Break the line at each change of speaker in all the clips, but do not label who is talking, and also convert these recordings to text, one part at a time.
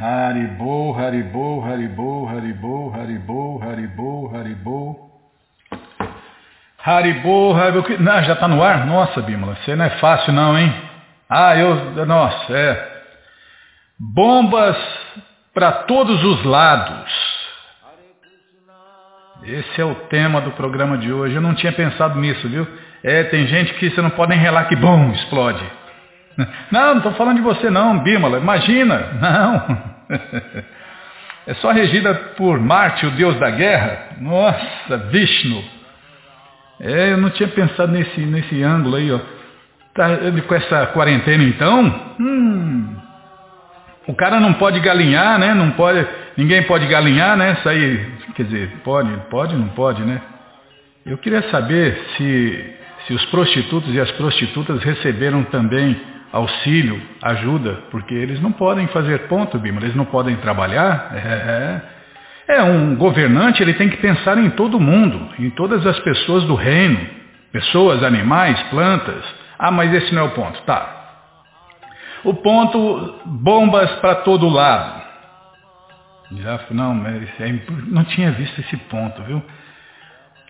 Haribo, Haribo, Haribo, Haribo, Haribo, Haribo, Haribo. Haribo, Haribo. Não, já está no ar? Nossa, Bímola, você não é fácil não, hein? Ah, eu. Nossa, é. Bombas para todos os lados. Esse é o tema do programa de hoje. Eu não tinha pensado nisso, viu? É, tem gente que você não pode nem relar que bom, explode. Não, não estou falando de você não, Bímola. Imagina, não. É só regida por Marte, o deus da guerra. Nossa, Vishnu. É, eu não tinha pensado nesse, nesse ângulo aí, ó. Tá, com essa quarentena então, hum, o cara não pode galinhar, né? Não pode, ninguém pode galinhar, né? Sair, quer dizer, pode, pode, não pode, né? Eu queria saber se, se os prostitutos e as prostitutas receberam também auxílio, ajuda, porque eles não podem fazer ponto, Bima, eles não podem trabalhar. É, é, um governante, ele tem que pensar em todo mundo, em todas as pessoas do reino, pessoas, animais, plantas. Ah, mas esse não é o ponto. Tá. O ponto, bombas para todo lado. Já, não, mas é, não tinha visto esse ponto, viu?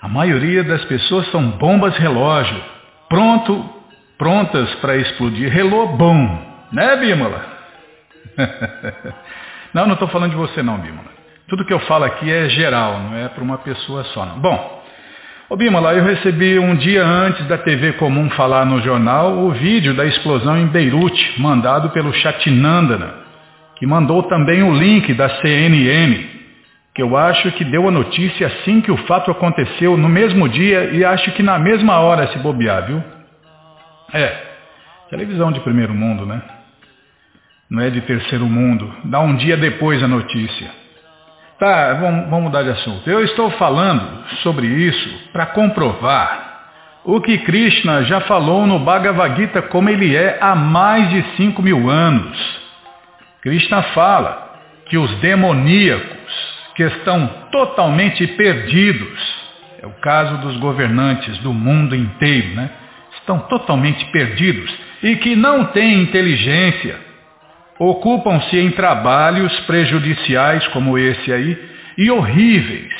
A maioria das pessoas são bombas relógio, pronto prontas para explodir. Relou bom, né, Bímola? não, não estou falando de você não, Bímola. Tudo que eu falo aqui é geral, não é para uma pessoa só. Não. Bom, ô Bímola, eu recebi um dia antes da TV Comum falar no jornal o vídeo da explosão em Beirute, mandado pelo Chatinandana, que mandou também o link da CNN, que eu acho que deu a notícia assim que o fato aconteceu, no mesmo dia e acho que na mesma hora se bobear, viu? É, televisão de primeiro mundo, né? Não é de terceiro mundo. Dá um dia depois a notícia. Tá, vamos, vamos mudar de assunto. Eu estou falando sobre isso para comprovar o que Krishna já falou no Bhagavad Gita como ele é há mais de 5 mil anos. Krishna fala que os demoníacos que estão totalmente perdidos, é o caso dos governantes do mundo inteiro, né? Estão totalmente perdidos e que não têm inteligência, ocupam-se em trabalhos prejudiciais como esse aí e horríveis,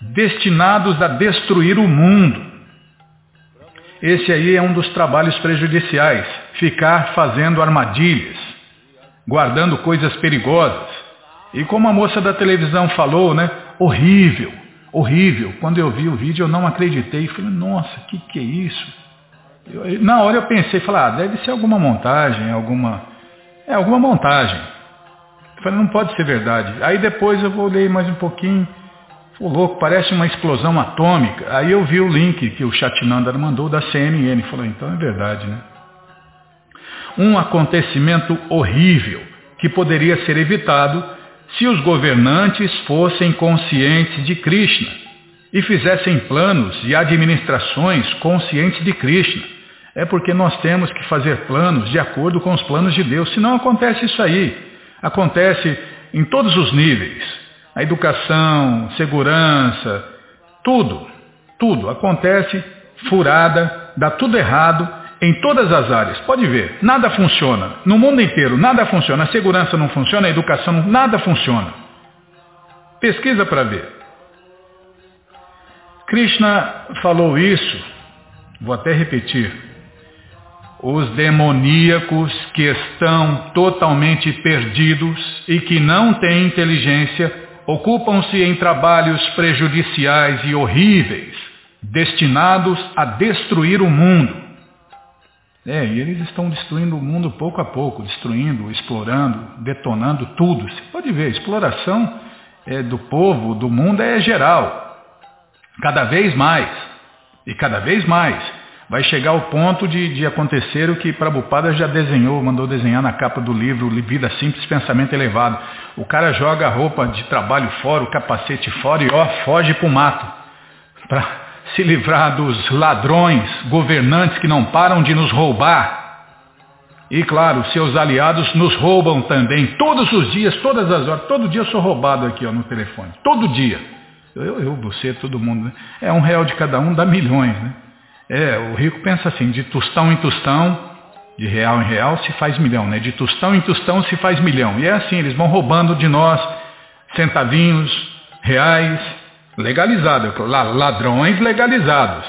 destinados a destruir o mundo. Esse aí é um dos trabalhos prejudiciais, ficar fazendo armadilhas, guardando coisas perigosas. E como a moça da televisão falou, né? Horrível, horrível. Quando eu vi o vídeo eu não acreditei. Falei, nossa, o que, que é isso? Eu, na hora eu pensei, falei, ah, deve ser alguma montagem, alguma. É, alguma montagem. Eu falei, não pode ser verdade. Aí depois eu vou ler mais um pouquinho. Pô, louco, parece uma explosão atômica. Aí eu vi o link que o Chatinanda mandou da CNN. Falei, então é verdade, né? Um acontecimento horrível que poderia ser evitado se os governantes fossem conscientes de Krishna e fizessem planos e administrações conscientes de Krishna. É porque nós temos que fazer planos de acordo com os planos de Deus. Senão acontece isso aí. Acontece em todos os níveis. A educação, segurança, tudo, tudo. Acontece furada, dá tudo errado em todas as áreas. Pode ver, nada funciona. No mundo inteiro, nada funciona. A segurança não funciona, a educação, nada funciona. Pesquisa para ver. Krishna falou isso, vou até repetir. Os demoníacos que estão totalmente perdidos e que não têm inteligência ocupam-se em trabalhos prejudiciais e horríveis, destinados a destruir o mundo. É, e eles estão destruindo o mundo pouco a pouco, destruindo, explorando, detonando tudo. Você pode ver, a exploração é, do povo, do mundo é geral. Cada vez mais, e cada vez mais, vai chegar ao ponto de, de acontecer o que Prabhupada já desenhou, mandou desenhar na capa do livro Vida Simples, Pensamento Elevado. O cara joga a roupa de trabalho fora, o capacete fora e ó, foge para o mato. Para se livrar dos ladrões, governantes que não param de nos roubar. E claro, seus aliados nos roubam também, todos os dias, todas as horas. Todo dia eu sou roubado aqui ó, no telefone. Todo dia. Eu, eu, você, todo mundo. Né? É um real de cada um dá milhões. Né? É, o rico pensa assim, de tostão em tostão, De real em real se faz milhão, né? De tostão em tostão se faz milhão. E é assim, eles vão roubando de nós centavinhos, reais, legalizados, ladrões legalizados.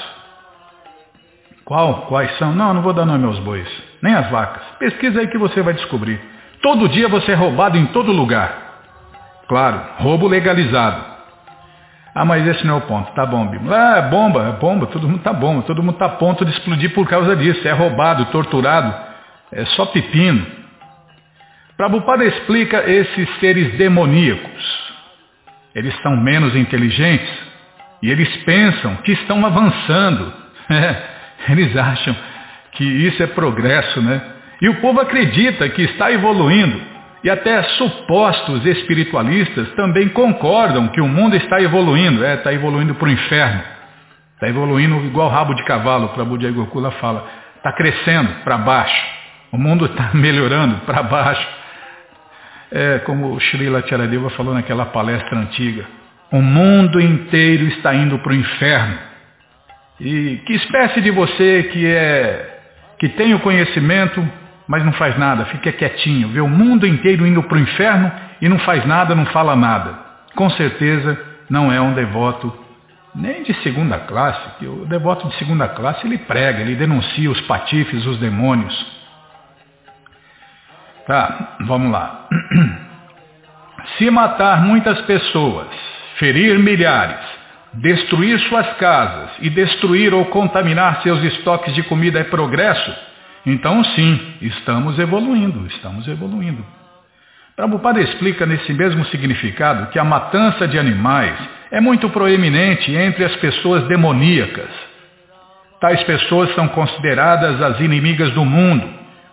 Qual? Quais são? Não, não vou dar nome aos bois, nem as vacas. Pesquisa aí que você vai descobrir. Todo dia você é roubado em todo lugar. Claro, roubo legalizado. Ah, mas esse não é o ponto. Tá bom, Bíblia. Ah, é bomba, é bomba, todo mundo tá bomba, todo mundo tá a ponto de explodir por causa disso. É roubado, torturado, é só pepino. Prabhupada explica esses seres demoníacos. Eles são menos inteligentes e eles pensam que estão avançando. É, eles acham que isso é progresso, né? E o povo acredita que está evoluindo. E até supostos espiritualistas também concordam que o mundo está evoluindo. É, está evoluindo para o inferno. Está evoluindo igual rabo de cavalo, o Prabhu Gokula fala. Está crescendo para baixo. O mundo está melhorando para baixo. É como o Srila Charadeva falou naquela palestra antiga. O mundo inteiro está indo para o inferno. E que espécie de você que é que tem o conhecimento mas não faz nada, fica quietinho, vê o mundo inteiro indo para o inferno e não faz nada, não fala nada. Com certeza não é um devoto nem de segunda classe, que o devoto de segunda classe ele prega, ele denuncia os patifes, os demônios. Tá, vamos lá. Se matar muitas pessoas, ferir milhares, destruir suas casas e destruir ou contaminar seus estoques de comida é progresso, então, sim, estamos evoluindo, estamos evoluindo. Prabhupada explica nesse mesmo significado que a matança de animais é muito proeminente entre as pessoas demoníacas. Tais pessoas são consideradas as inimigas do mundo,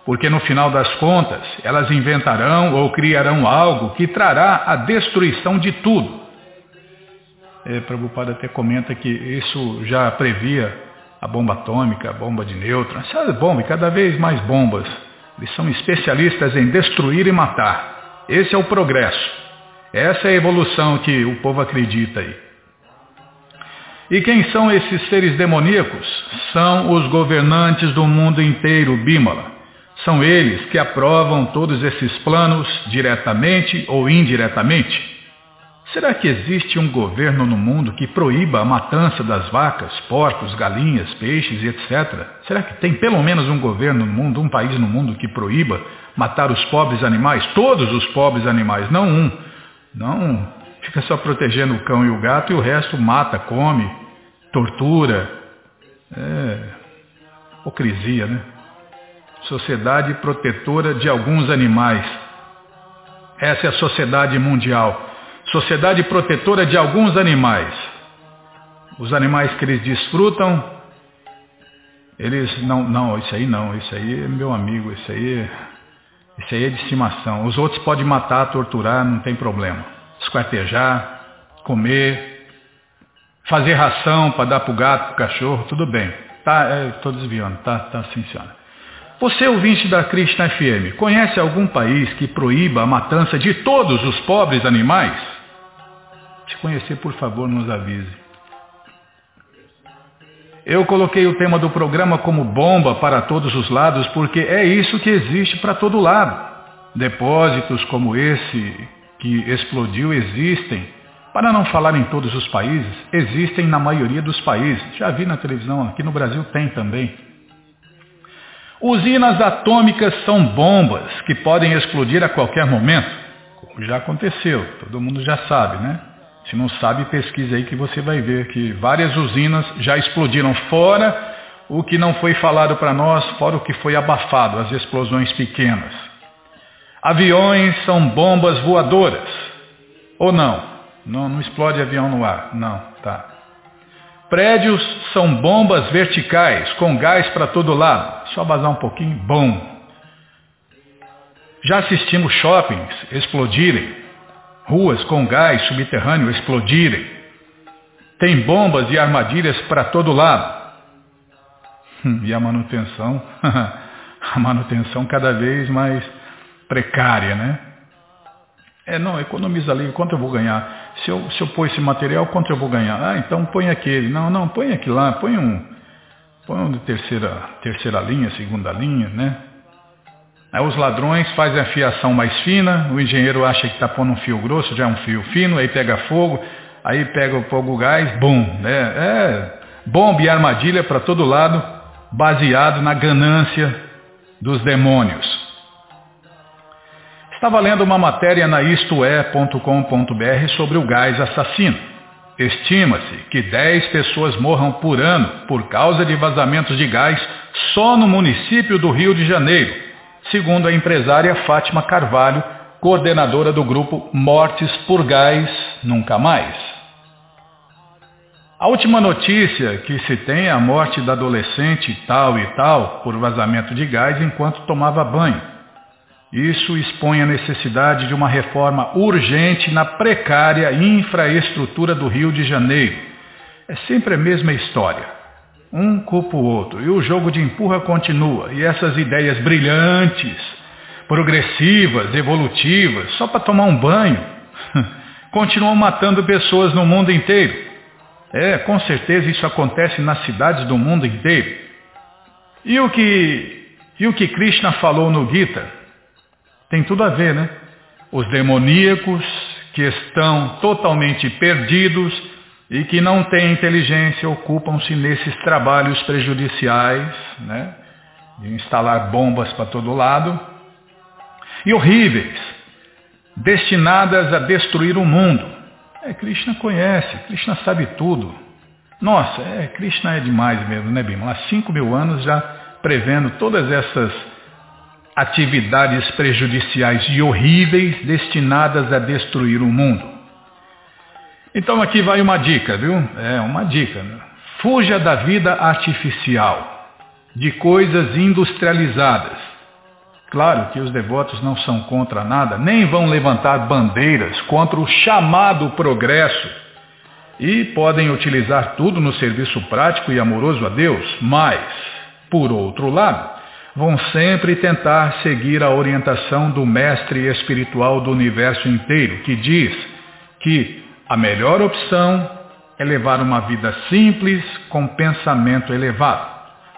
porque no final das contas elas inventarão ou criarão algo que trará a destruição de tudo. É, Prabhupada até comenta que isso já previa a bomba atômica, a bomba de nêutrons, sabe, bomba e cada vez mais bombas. Eles são especialistas em destruir e matar. Esse é o progresso. Essa é a evolução que o povo acredita aí. E quem são esses seres demoníacos? São os governantes do mundo inteiro, Bímala. São eles que aprovam todos esses planos, diretamente ou indiretamente. Será que existe um governo no mundo que proíba a matança das vacas, porcos, galinhas, peixes e etc? Será que tem pelo menos um governo no mundo, um país no mundo que proíba matar os pobres animais, todos os pobres animais, não um? Não fica só protegendo o cão e o gato e o resto mata, come, tortura. É hipocrisia, né? Sociedade protetora de alguns animais. Essa é a sociedade mundial sociedade protetora de alguns animais. Os animais que eles desfrutam, eles não, não, isso aí não, isso aí é meu amigo, isso aí, isso aí é de estimação. Os outros podem matar, torturar, não tem problema. Esquartejar, comer, fazer ração para dar para o gato, para o cachorro, tudo bem. Tá, estou é, desviando, tá, tá assim, senhora. Você, ouvinte da Krishna FM, conhece algum país que proíba a matança de todos os pobres animais? Conhecer, por favor, nos avise. Eu coloquei o tema do programa como bomba para todos os lados porque é isso que existe para todo lado. Depósitos como esse que explodiu existem. Para não falar em todos os países, existem na maioria dos países. Já vi na televisão, aqui no Brasil tem também. Usinas atômicas são bombas que podem explodir a qualquer momento, como já aconteceu, todo mundo já sabe, né? Se não sabe, pesquise aí que você vai ver que várias usinas já explodiram fora o que não foi falado para nós, fora o que foi abafado, as explosões pequenas. Aviões são bombas voadoras. Ou não? Não, não explode avião no ar. Não, tá. Prédios são bombas verticais, com gás para todo lado. Só vazar um pouquinho, bom. Já assistimos shoppings explodirem, ruas com gás subterrâneo explodirem. Tem bombas e armadilhas para todo lado. Hum, e a manutenção, a manutenção cada vez mais precária, né? É, não, economiza ali, quanto eu vou ganhar? Se eu, se eu pôr esse material, quanto eu vou ganhar? Ah, então põe aquele. Não, não, põe aqui lá, põe um, põe um de terceira, terceira linha, segunda linha, né? Aí os ladrões fazem a fiação mais fina, o engenheiro acha que está pondo um fio grosso, já é um fio fino, aí pega fogo, aí pega o fogo gás, bum, né? É bomba e armadilha para todo lado, baseado na ganância dos demônios. Estava lendo uma matéria na istoé.com.br sobre o gás assassino. Estima-se que 10 pessoas morram por ano por causa de vazamentos de gás só no município do Rio de Janeiro, segundo a empresária Fátima Carvalho, coordenadora do grupo Mortes por Gás Nunca Mais. A última notícia que se tem é a morte da adolescente tal e tal por vazamento de gás enquanto tomava banho. Isso expõe a necessidade de uma reforma urgente na precária infraestrutura do Rio de Janeiro. É sempre a mesma história. Um culpa o outro e o jogo de empurra continua. E essas ideias brilhantes, progressivas, evolutivas, só para tomar um banho, continuam matando pessoas no mundo inteiro. É, com certeza isso acontece nas cidades do mundo inteiro. E o que, e o que Krishna falou no Gita? Tem tudo a ver, né? Os demoníacos que estão totalmente perdidos e que não têm inteligência ocupam-se nesses trabalhos prejudiciais, né? De instalar bombas para todo lado. E horríveis, destinadas a destruir o mundo. É, Krishna conhece, Krishna sabe tudo. Nossa, é, Krishna é demais mesmo, né, Bima? Há cinco mil anos já prevendo todas essas atividades prejudiciais e horríveis destinadas a destruir o mundo. Então aqui vai uma dica, viu? É uma dica. Né? Fuja da vida artificial, de coisas industrializadas. Claro que os devotos não são contra nada, nem vão levantar bandeiras contra o chamado progresso e podem utilizar tudo no serviço prático e amoroso a Deus, mas, por outro lado, vão sempre tentar seguir a orientação do mestre espiritual do universo inteiro, que diz que a melhor opção é levar uma vida simples com pensamento elevado.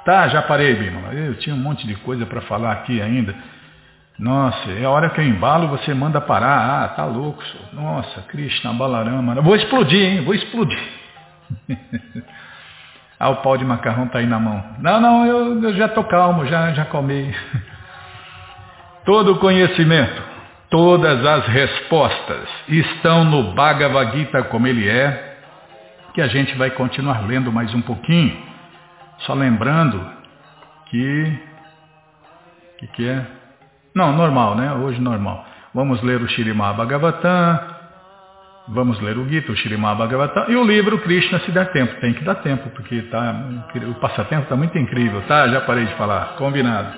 Tá, já parei, Bima. Eu tinha um monte de coisa para falar aqui ainda. Nossa, é a hora que eu embalo, você manda parar. Ah, tá louco. Senhor. Nossa, Krishna, Balarama. Vou explodir, hein? Vou explodir. Ah, o pau de macarrão está aí na mão. Não, não, eu, eu já estou calmo, já, já comi. Todo o conhecimento, todas as respostas estão no Bhagavad Gita como ele é, que a gente vai continuar lendo mais um pouquinho. Só lembrando que... O que, que é? Não, normal, né? Hoje normal. Vamos ler o Shirimá Bhagavatam, Vamos ler o Gita, o Shirimá Bhagavatam e o livro Krishna se der tempo. Tem que dar tempo, porque tá, o passatempo está muito incrível, tá? Já parei de falar. Combinado.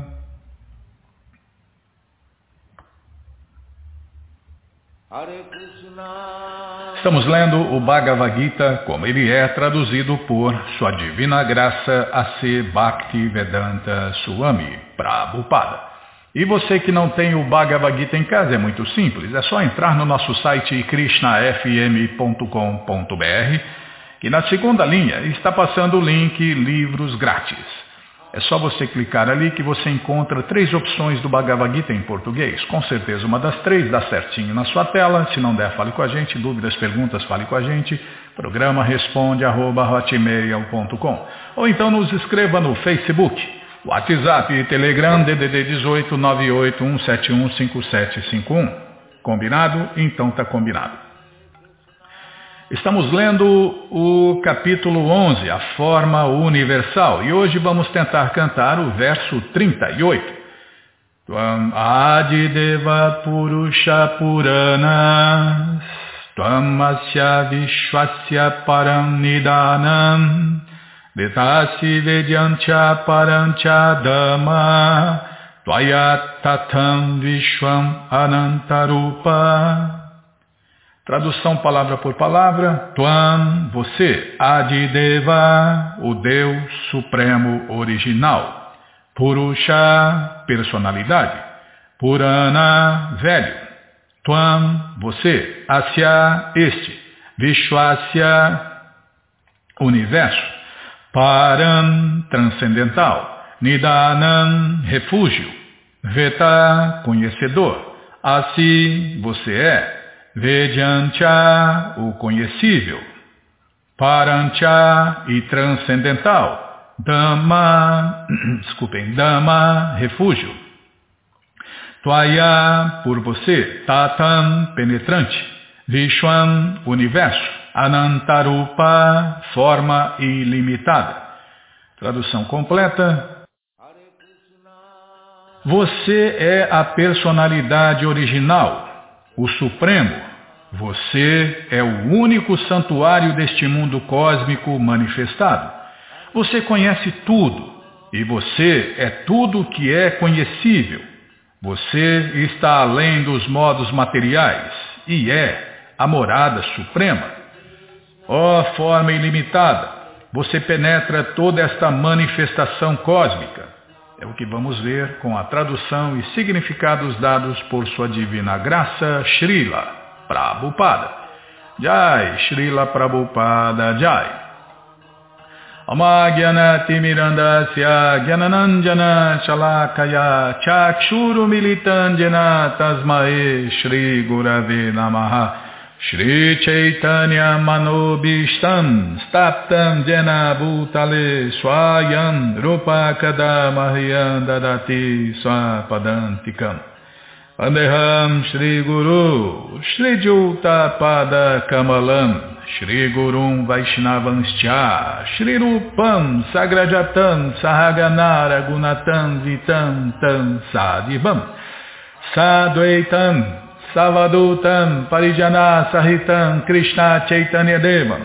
Estamos lendo o Bhagavad Gita como ele é traduzido por Sua Divina Graça A.C. Bhakti Vedanta Swami Prabhupada. E você que não tem o Bhagavad Gita em casa é muito simples, é só entrar no nosso site krishnafm.com.br e na segunda linha está passando o link Livros Grátis. É só você clicar ali que você encontra três opções do Bhagavad Gita em português. Com certeza uma das três dá certinho na sua tela. Se não der, fale com a gente. Dúvidas, perguntas, fale com a gente. Programa responde arroba Ou então nos escreva no Facebook. WhatsApp e Telegram DDD 18 981715751. Combinado? Então tá combinado. Estamos lendo o capítulo 11, a forma universal, e hoje vamos tentar cantar o verso 38. Tvam Adideva Purusha Puranas Tvam Asya Vishwasya Param Nidanam Vedasi Vedyancha Parancha Dhamma Tvaya Tatam Vishwam Anantarupa Tradução palavra por palavra. Tuam, você, Adideva, o Deus Supremo Original. Purusha, personalidade. Purana, velho. Tuam, você, Asya, este. Vishwasya, universo. Param, transcendental. Nidanam, refúgio. Veta, conhecedor. Assim você é. Vedyancha, o conhecível. Parancha e transcendental. Dhamma, desculpem, Dhamma, refúgio. Tvaya, por você. Tatam, penetrante. Vishwan, universo. Anantarupa, forma ilimitada. Tradução completa. Você é a personalidade original, o Supremo. Você é o único santuário deste mundo cósmico manifestado. Você conhece tudo e você é tudo que é conhecível. Você está além dos modos materiais e é a morada suprema. Ó oh, forma ilimitada, você penetra toda esta manifestação cósmica. É o que vamos ver com a tradução e significados dados por sua divina graça, Srila Prabhupada. Jai, Srila Prabhupada Jai. Shalakaya Chakshuru Militandjana Tasmae Shri Gurave Namaha Shri Chaitanya Manobishtam Staptam Jena Bhutale Swayam Rupa Kadamahyam Dadati Swapadantikam Andeham Shri Guru Shri Juta Pada Kamalam Shri Gurum Vaishnavanscha Shri Rupam Sagrajatam Sahaganara Gunatam Vitam Tam Sadibam Sadvaitam Savadutam Parijana Sahitam Krishna Chaitanya Devam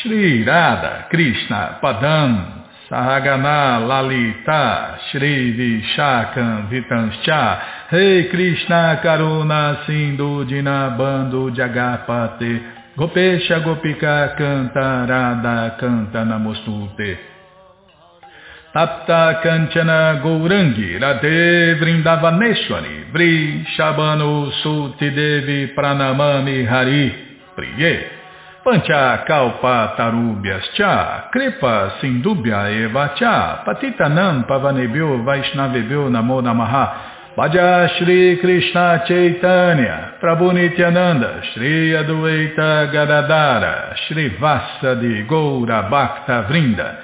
Shri Radha Krishna Padam Sahagana Lalita Shri Vishakam Vitanscha. Rei Krishna Karuna Sindhu Dinabando Jagapate. Gopesha Gopika Canta Radha Canta Namostute Tapta Kanchana Gourangi Radhe Vrindavaneshwari Vri Shabano Suti Devi Pranamami Hari Priye. Pancha Kalpa Tarubhyas Cha Kripa Sindubhya Eva Cha Patitanam Pavanebhyo Vaishnavebhyo Namo Namaha. Bhaja Shri Krishna Chaitanya Prabhu Nityananda Shri Adueita Gadadara Shri Vassa de Goura Bhakta Vrinda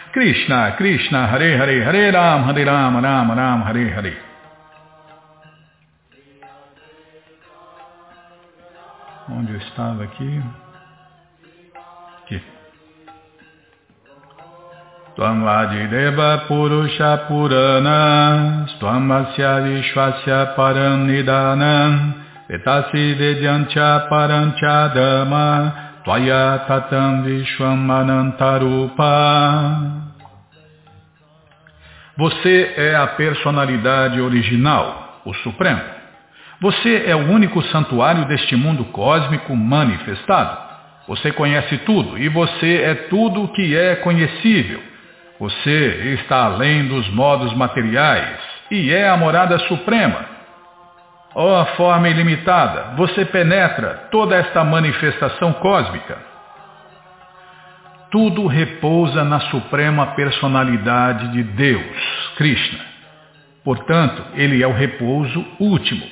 Krishna, Krishna, Hare Hare, Hare Ram, Hare Ram, Ram Ram, Hare Hare. Onde eu estava aqui? Aqui. Tvam Adideva Purusha Purana Tvam Asya Vishwasya Param Nidanam Vetasi Vedyancha Parancha Dhamma Tvaya Tatam Vishwamanantarupa. Você é a personalidade original, o Supremo. Você é o único santuário deste mundo cósmico manifestado. Você conhece tudo e você é tudo que é conhecível. Você está além dos modos materiais e é a morada suprema. Ó oh, forma ilimitada, você penetra toda esta manifestação cósmica. Tudo repousa na suprema personalidade de Deus, Krishna. Portanto, ele é o repouso último.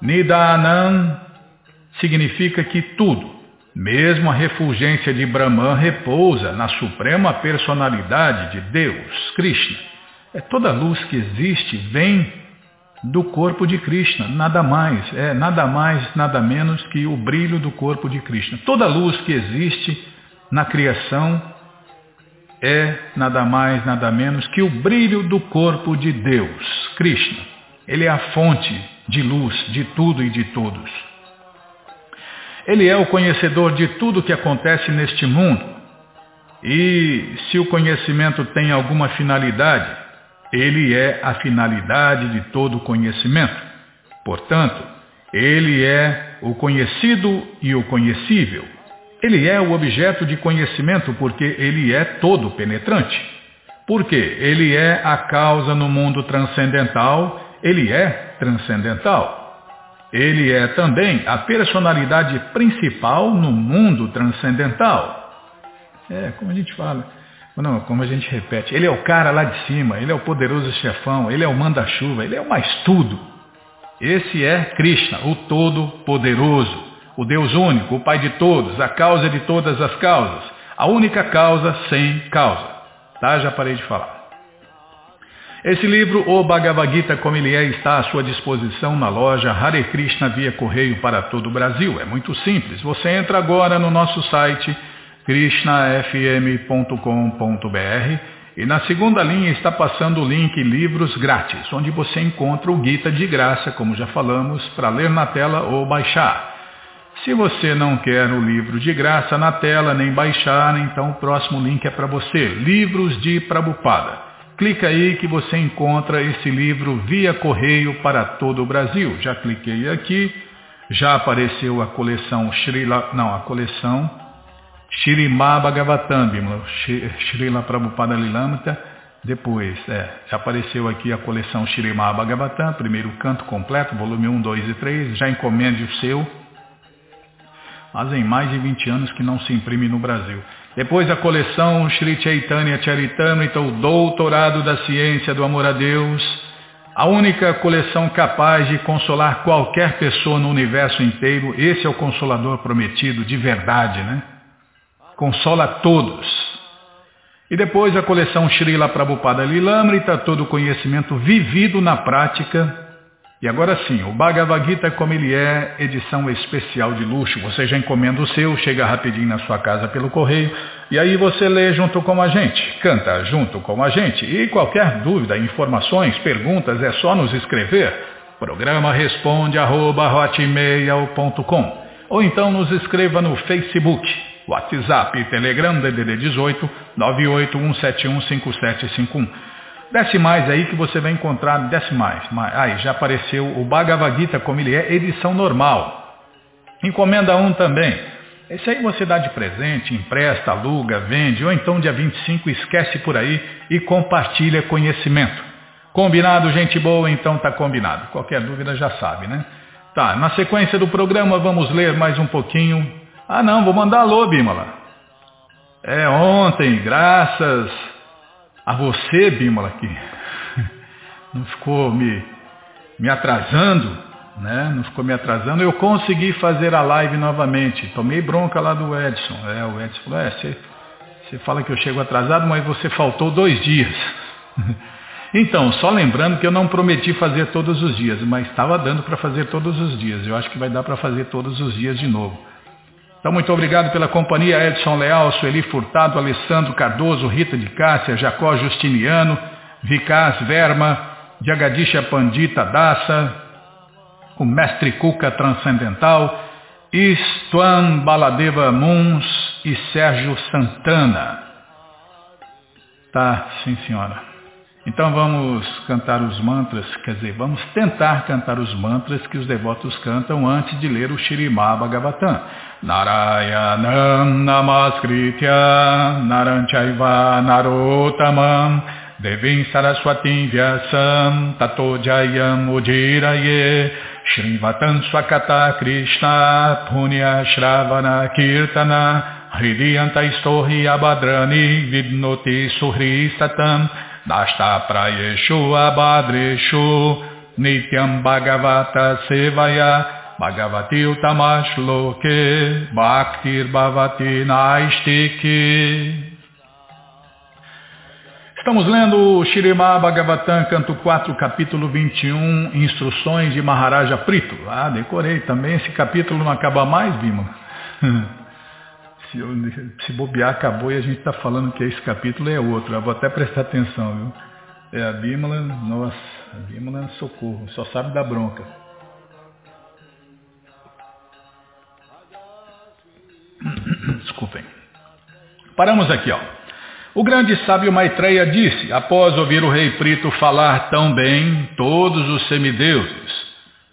Nidanam significa que tudo, mesmo a refulgência de Brahman, repousa na suprema personalidade de Deus, Krishna. É toda luz que existe vem do corpo de Krishna, nada mais, é nada mais, nada menos que o brilho do corpo de Krishna. Toda luz que existe na criação é nada mais, nada menos que o brilho do corpo de Deus, Krishna. Ele é a fonte de luz de tudo e de todos. Ele é o conhecedor de tudo que acontece neste mundo. E se o conhecimento tem alguma finalidade, ele é a finalidade de todo conhecimento. Portanto, ele é o conhecido e o conhecível. Ele é o objeto de conhecimento porque ele é todo penetrante. Porque ele é a causa no mundo transcendental, ele é transcendental. Ele é também a personalidade principal no mundo transcendental. É, como a gente fala, não, como a gente repete, ele é o cara lá de cima, ele é o poderoso chefão, ele é o manda-chuva, ele é o mais tudo. Esse é Krishna, o Todo-Poderoso, o Deus único, o Pai de todos, a causa de todas as causas, a única causa sem causa. Tá? Já parei de falar. Esse livro, O Bhagavad Gita como ele é, está à sua disposição na loja Hare Krishna via correio para todo o Brasil. É muito simples. Você entra agora no nosso site krishnafm.com.br e na segunda linha está passando o link Livros Grátis, onde você encontra o Gita de graça, como já falamos, para ler na tela ou baixar. Se você não quer o livro de graça na tela nem baixar, então o próximo link é para você, Livros de Prabupada. Clica aí que você encontra esse livro via correio para todo o Brasil. Já cliquei aqui, já apareceu a coleção Srila, não, a coleção Shirimá Bhagavatam, Prabhupada Lilamrita. Depois, é, já apareceu aqui a coleção Shirimá Bhagavatam, primeiro canto completo, volume 1, 2 e 3. Já encomende o seu. Fazem mais de 20 anos que não se imprime no Brasil. Depois a coleção Sri Chaitanya Charitamrita, o Doutorado da Ciência do Amor a Deus, a única coleção capaz de consolar qualquer pessoa no universo inteiro. Esse é o consolador prometido de verdade, né? Consola todos. E depois a coleção Srila Prabhupada Lilamrita, todo conhecimento vivido na prática e agora sim, o Bhagavad Gita como ele é, edição especial de luxo. Você já encomenda o seu, chega rapidinho na sua casa pelo correio e aí você lê junto com a gente, canta junto com a gente. E qualquer dúvida, informações, perguntas, é só nos escrever. Programa responde arroba, ou então nos escreva no Facebook, WhatsApp, Telegram, DDD 18 981715751. Desce mais aí que você vai encontrar, desce mais. Aí já apareceu o Bhagavad Gita como ele é, edição normal. Encomenda um também. Esse aí você dá de presente, empresta, aluga, vende, ou então dia 25 esquece por aí e compartilha conhecimento. Combinado, gente boa? Então tá combinado. Qualquer dúvida já sabe, né? Tá, na sequência do programa vamos ler mais um pouquinho. Ah não, vou mandar alô, Bímola. É, ontem, graças a você, Bímola, que não ficou me, me atrasando, né? Não ficou me atrasando, eu consegui fazer a live novamente. Tomei bronca lá do Edson. É, o Edson falou, é, você, você fala que eu chego atrasado, mas você faltou dois dias. Então, só lembrando que eu não prometi fazer todos os dias, mas estava dando para fazer todos os dias. Eu acho que vai dar para fazer todos os dias de novo. Então, muito obrigado pela companhia, Edson Leal, Sueli Furtado, Alessandro Cardoso, Rita de Cássia, Jacó Justiniano, Vicás Verma, Jagadisha Pandita Dassa, o Mestre Cuca Transcendental, Istuan Baladeva Muns e Sérgio Santana. Tá, sim senhora. Então vamos cantar os mantras, quer dizer, vamos tentar cantar os mantras que os devotos cantam antes de ler o Shirimá Bhagavatam. Narayanam Namaskritya Naranchaiva Narotamam Devim Saraswatim Vyasam Tato Jayam Ujiraye Krishna Punya Shravana Kirtana Hridiyanta Istohi Abadrani Vidnoti Suhri Satam Dashta Prayeshu Abadreshu Nityam Bhagavata Sevaya Bhagavati Utamash Loke Bhaktir Bhavati Naistiki Estamos lendo o Shirimá Bhagavatam, canto 4, capítulo 21, Instruções de Maharaja Prito. Ah, decorei também. Esse capítulo não acaba mais, Bima? se, eu, se bobear, acabou e a gente está falando que esse capítulo é outro. Eu vou até prestar atenção, viu? É a Bímola, nossa, a Bímola, socorro, só sabe da bronca. Desculpem. Paramos aqui, ó. O grande sábio Maitreya disse, após ouvir o rei Prito falar tão bem, todos os semideuses,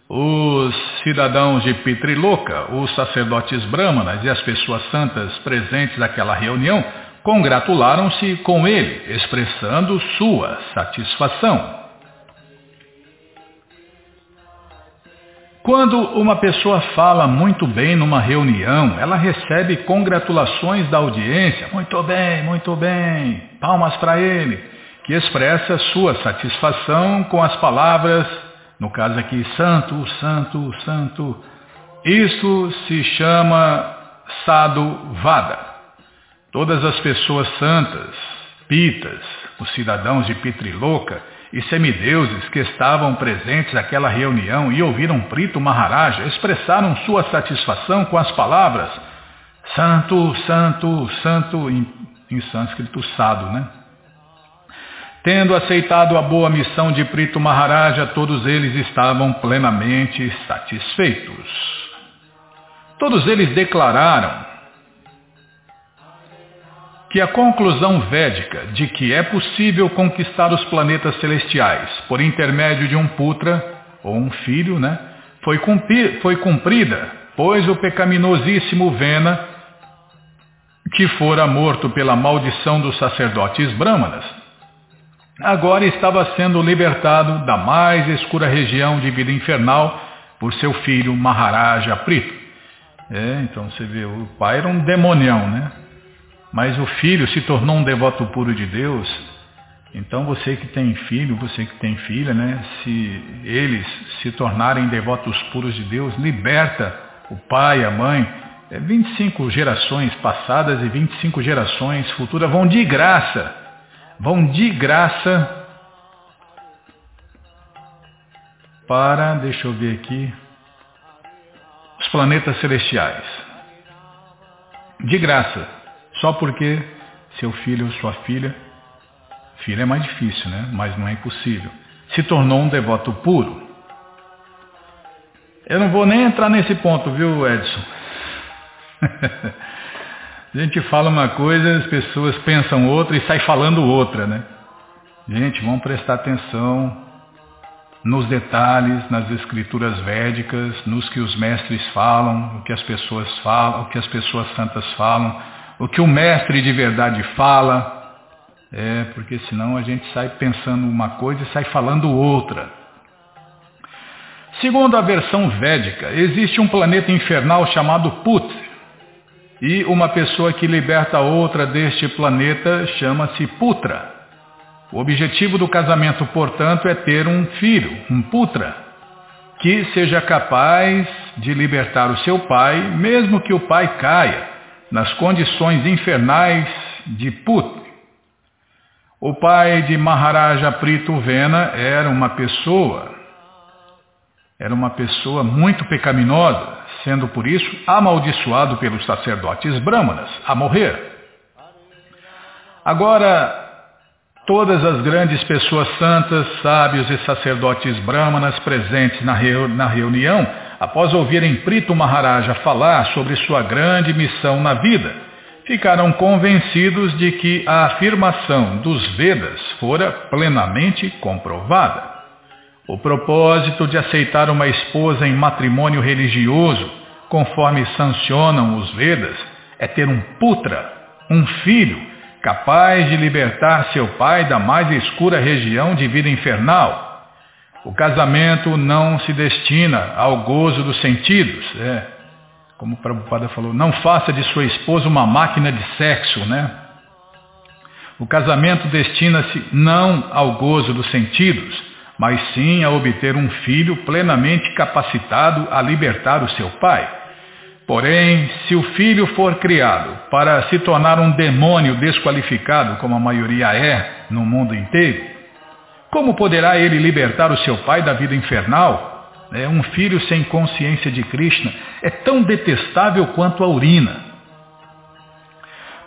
os cidadãos de Pitriloca, os sacerdotes brahmanas e as pessoas santas presentes naquela reunião congratularam-se com ele, expressando sua satisfação. Quando uma pessoa fala muito bem numa reunião, ela recebe congratulações da audiência, muito bem, muito bem, palmas para ele, que expressa sua satisfação com as palavras, no caso aqui, santo, santo, santo. Isso se chama sadhu vada. Todas as pessoas santas, pitas, os cidadãos de Pitriloca, e semideuses que estavam presentes naquela reunião e ouviram Prito Maharaja expressaram sua satisfação com as palavras Santo, Santo, Santo, em, em sânscrito sado, né? Tendo aceitado a boa missão de Prito Maharaja, todos eles estavam plenamente satisfeitos. Todos eles declararam que a conclusão védica de que é possível conquistar os planetas celestiais por intermédio de um putra, ou um filho, né, foi, foi cumprida, pois o pecaminosíssimo Vena, que fora morto pela maldição dos sacerdotes brahmanas, agora estava sendo libertado da mais escura região de vida infernal por seu filho Maharaja Prito. É, então você vê, o pai era um demonião, né? Mas o filho se tornou um devoto puro de Deus, então você que tem filho, você que tem filha, né, se eles se tornarem devotos puros de Deus, liberta o pai, a mãe, é 25 gerações passadas e 25 gerações futuras vão de graça, vão de graça para, deixa eu ver aqui, os planetas celestiais. De graça. Só porque seu filho ou sua filha, filho é mais difícil, né? Mas não é impossível. Se tornou um devoto puro. Eu não vou nem entrar nesse ponto, viu, Edson? A gente fala uma coisa, as pessoas pensam outra e sai falando outra, né? Gente, vamos prestar atenção nos detalhes, nas escrituras védicas, nos que os mestres falam, o que as pessoas falam, o que as pessoas santas falam o que o mestre de verdade fala, é, porque senão a gente sai pensando uma coisa e sai falando outra. Segundo a versão védica, existe um planeta infernal chamado Put, e uma pessoa que liberta outra deste planeta chama-se Putra. O objetivo do casamento, portanto, é ter um filho, um Putra, que seja capaz de libertar o seu pai, mesmo que o pai caia nas condições infernais de Put. O pai de Maharaja Prito Vena era uma pessoa, era uma pessoa muito pecaminosa, sendo por isso amaldiçoado pelos sacerdotes brahmanas a morrer. Agora, todas as grandes pessoas santas, sábios e sacerdotes brahmanas presentes na, reunião após ouvirem Prito Maharaja falar sobre sua grande missão na vida, ficaram convencidos de que a afirmação dos Vedas fora plenamente comprovada. O propósito de aceitar uma esposa em matrimônio religioso, conforme sancionam os Vedas, é ter um putra, um filho, capaz de libertar seu pai da mais escura região de vida infernal. O casamento não se destina ao gozo dos sentidos, é, como o Prabhupada falou, não faça de sua esposa uma máquina de sexo, né? O casamento destina-se não ao gozo dos sentidos, mas sim a obter um filho plenamente capacitado a libertar o seu pai. Porém, se o filho for criado para se tornar um demônio desqualificado, como a maioria é no mundo inteiro, como poderá ele libertar o seu pai da vida infernal é, um filho sem consciência de Krishna é tão detestável quanto a urina.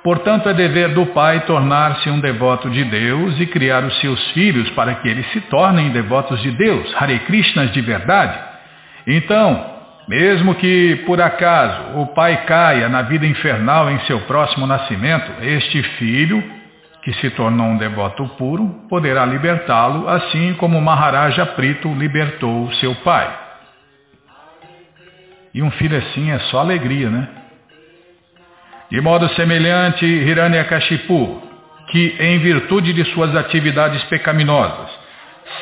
Portanto, é dever do pai tornar-se um devoto de Deus e criar os seus filhos para que eles se tornem devotos de Deus, Hare Krishnas de verdade. Então, mesmo que por acaso o pai caia na vida infernal em seu próximo nascimento, este filho que se tornou um devoto puro, poderá libertá-lo, assim como Maharaja Prito libertou seu pai. E um filho assim é só alegria, né? De modo semelhante, Hiranyakashipu, que em virtude de suas atividades pecaminosas,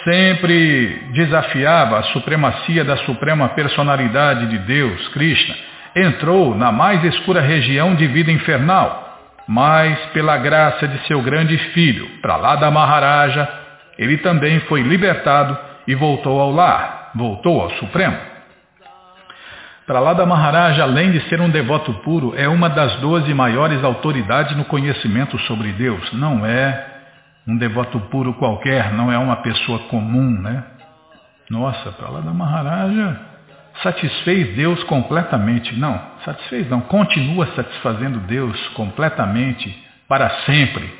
sempre desafiava a supremacia da suprema personalidade de Deus, Krishna, entrou na mais escura região de vida infernal, mas pela graça de seu grande filho, para lá da Maharaja, ele também foi libertado e voltou ao lar, voltou ao Supremo. Para lá da Maharaja, além de ser um devoto puro, é uma das doze maiores autoridades no conhecimento sobre Deus. Não é um devoto puro qualquer, não é uma pessoa comum, né? Nossa, para lá da Maharaja, satisfez Deus completamente. Não, satisfez não, continua satisfazendo Deus completamente, para sempre.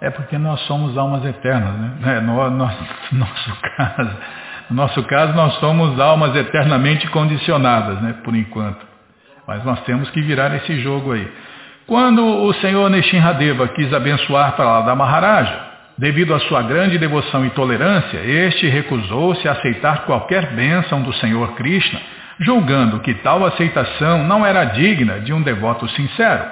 É porque nós somos almas eternas, né? É, no, no, no, nosso caso, no nosso caso, nós somos almas eternamente condicionadas, né? Por enquanto. Mas nós temos que virar esse jogo aí. Quando o Senhor Nishinradeva quis abençoar para lá da Maharaja, Devido à sua grande devoção e tolerância, este recusou-se a aceitar qualquer bênção do Senhor Krishna, julgando que tal aceitação não era digna de um devoto sincero.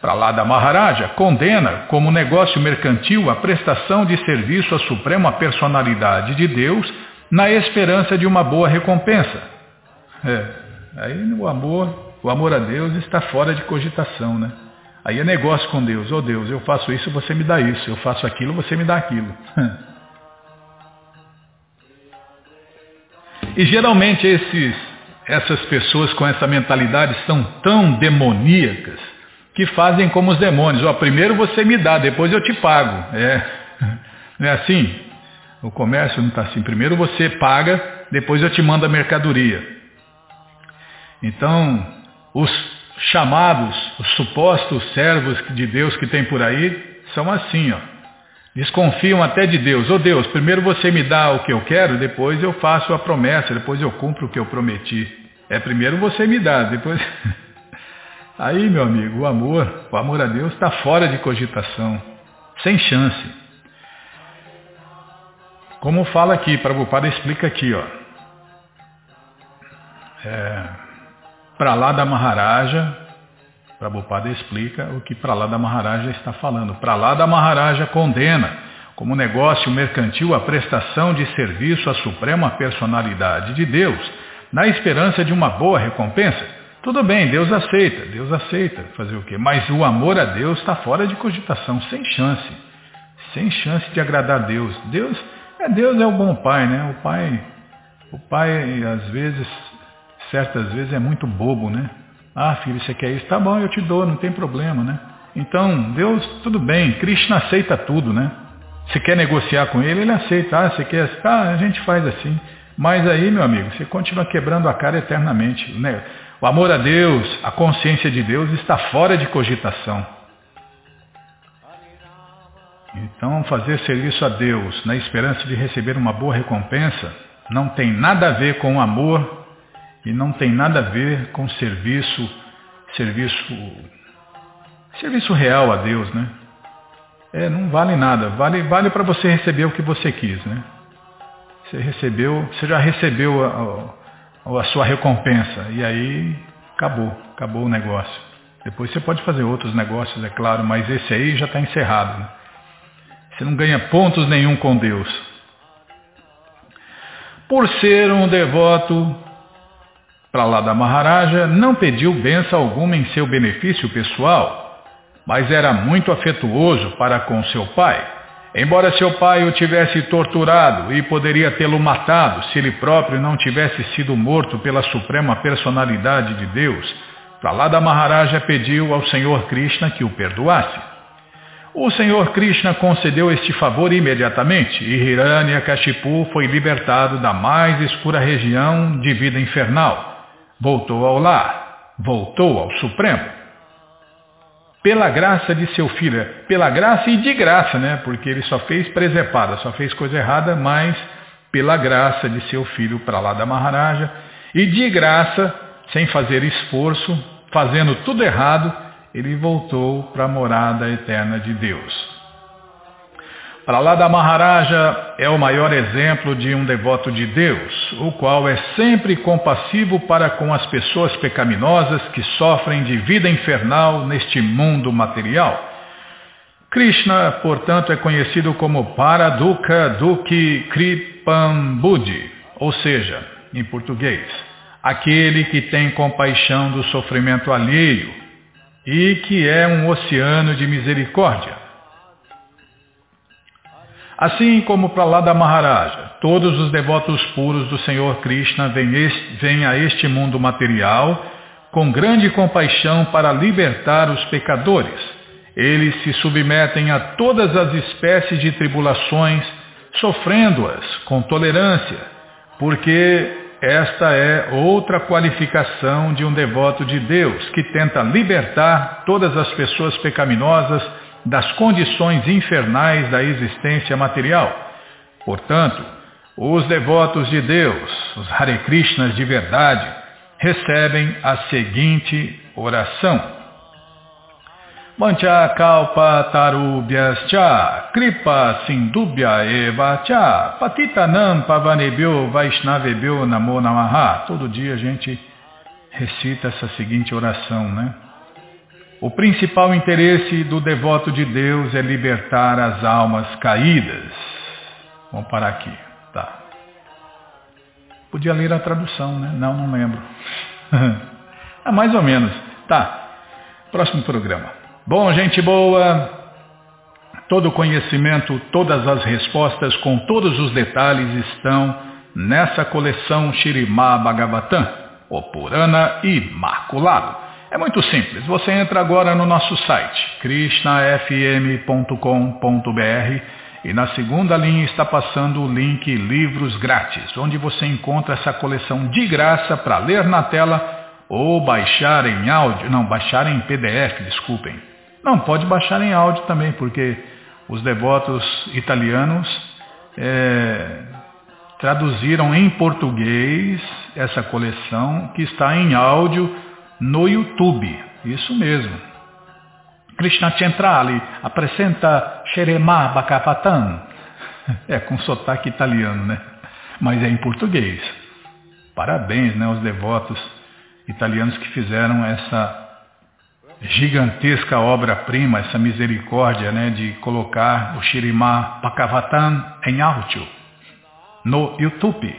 Pralada Maharaja condena como negócio mercantil a prestação de serviço à suprema personalidade de Deus na esperança de uma boa recompensa. É, aí o amor, o amor a Deus está fora de cogitação, né? Aí é negócio com Deus. Ô oh Deus, eu faço isso, você me dá isso. Eu faço aquilo, você me dá aquilo. e geralmente esses, essas pessoas com essa mentalidade são tão demoníacas que fazem como os demônios. Ó, primeiro você me dá, depois eu te pago. É, não é assim? O comércio não está assim. Primeiro você paga, depois eu te mando a mercadoria. Então, os chamados, os supostos servos de Deus que tem por aí, são assim, ó. Desconfiam até de Deus. Ô oh Deus, primeiro você me dá o que eu quero, depois eu faço a promessa, depois eu cumpro o que eu prometi. É primeiro você me dá, depois. Aí, meu amigo, o amor, o amor a Deus está fora de cogitação, sem chance. Como fala aqui, Prabhupada explica aqui, ó. É, para lá da Maharaja, Prabhupada explica o que para lá da Maharaja está falando. Para lá da Maharaja condena como negócio mercantil a prestação de serviço à suprema personalidade de Deus, na esperança de uma boa recompensa. Tudo bem, Deus aceita, Deus aceita fazer o quê? Mas o amor a Deus está fora de cogitação, sem chance. Sem chance de agradar a Deus. Deus é Deus é o bom pai, né? O pai, o pai às vezes certas vezes é muito bobo, né? Ah, filho, você quer isso? Tá bom, eu te dou, não tem problema, né? Então, Deus, tudo bem, Krishna aceita tudo, né? Você quer negociar com ele, ele aceita. Ah, você quer, ah, a gente faz assim. Mas aí, meu amigo, você continua quebrando a cara eternamente. Né? O amor a Deus, a consciência de Deus está fora de cogitação. Então, fazer serviço a Deus na esperança de receber uma boa recompensa não tem nada a ver com o amor e não tem nada a ver com serviço serviço, serviço real a Deus, né? É, não vale nada, vale, vale para você receber o que você quis, né? Você recebeu, você já recebeu a, a, a sua recompensa e aí acabou, acabou o negócio. Depois você pode fazer outros negócios, é claro, mas esse aí já está encerrado. Né? Você não ganha pontos nenhum com Deus. Por ser um devoto para lá da Maharaja, não pediu benção alguma em seu benefício pessoal, mas era muito afetuoso para com seu pai. Embora seu pai o tivesse torturado e poderia tê-lo matado se ele próprio não tivesse sido morto pela suprema personalidade de Deus, Pralada Maharaja pediu ao Senhor Krishna que o perdoasse. O Senhor Krishna concedeu este favor imediatamente e Hiranyakashipu foi libertado da mais escura região de vida infernal. Voltou ao lar, voltou ao Supremo. Pela graça de seu filho, pela graça e de graça, né? Porque ele só fez presepada, só fez coisa errada, mas pela graça de seu filho para lá da Maharaja e de graça, sem fazer esforço, fazendo tudo errado, ele voltou para a morada eterna de Deus. Para lá da Maharaja é o maior exemplo de um devoto de Deus, o qual é sempre compassivo para com as pessoas pecaminosas que sofrem de vida infernal neste mundo material. Krishna, portanto, é conhecido como Paraduka Duki Kripambudi, ou seja, em português, aquele que tem compaixão do sofrimento alheio, e que é um oceano de misericórdia. Assim como para lá da Maharaja, todos os devotos puros do Senhor Krishna vêm, a este mundo material com grande compaixão para libertar os pecadores. Eles se submetem a todas as espécies de tribulações, sofrendo-as com tolerância, porque esta é outra qualificação de um devoto de Deus que tenta libertar todas as pessoas pecaminosas das condições infernais da existência material. Portanto, os devotos de Deus, os Hare Krishnas de verdade, recebem a seguinte oração. Mancha kalpa tarubhyas cha, kripa sindubhya eva cha, patitanam pavanebhyo vaishnavebhyo namo namaha. Todo dia a gente recita essa seguinte oração, né? O principal interesse do devoto de Deus é libertar as almas caídas. Vamos parar aqui, tá. Podia ler a tradução, né? Não, não lembro. é mais ou menos. Tá. Próximo programa. Bom, gente boa, todo o conhecimento, todas as respostas com todos os detalhes estão nessa coleção Shirimá Bhagavatam, o Purana Imaculado. É muito simples, você entra agora no nosso site, krishnafm.com.br e na segunda linha está passando o link Livros Grátis, onde você encontra essa coleção de graça para ler na tela ou baixar em áudio, não, baixar em PDF, desculpem. Não, pode baixar em áudio também, porque os devotos italianos é, traduziram em português essa coleção que está em áudio no YouTube. Isso mesmo. Krishna Centrale apresenta Sherema Bhagavatam. É com sotaque italiano, né? Mas é em português. Parabéns né, aos devotos italianos que fizeram essa gigantesca obra-prima, essa misericórdia né, de colocar o Shirimá Pakavatan em áudio no YouTube.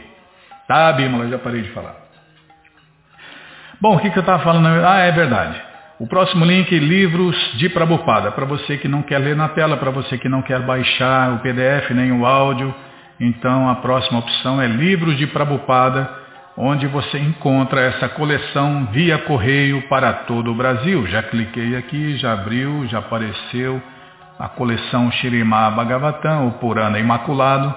Tá, Bímola, já parei de falar. Bom, o que, que eu estava falando? Ah, é verdade. O próximo link, livros de Prabupada, para você que não quer ler na tela, para você que não quer baixar o PDF nem o áudio. Então a próxima opção é livros de Prabupada onde você encontra essa coleção via correio para todo o Brasil. Já cliquei aqui, já abriu, já apareceu a coleção Shirimá Bhagavatam, o Purana Imaculado,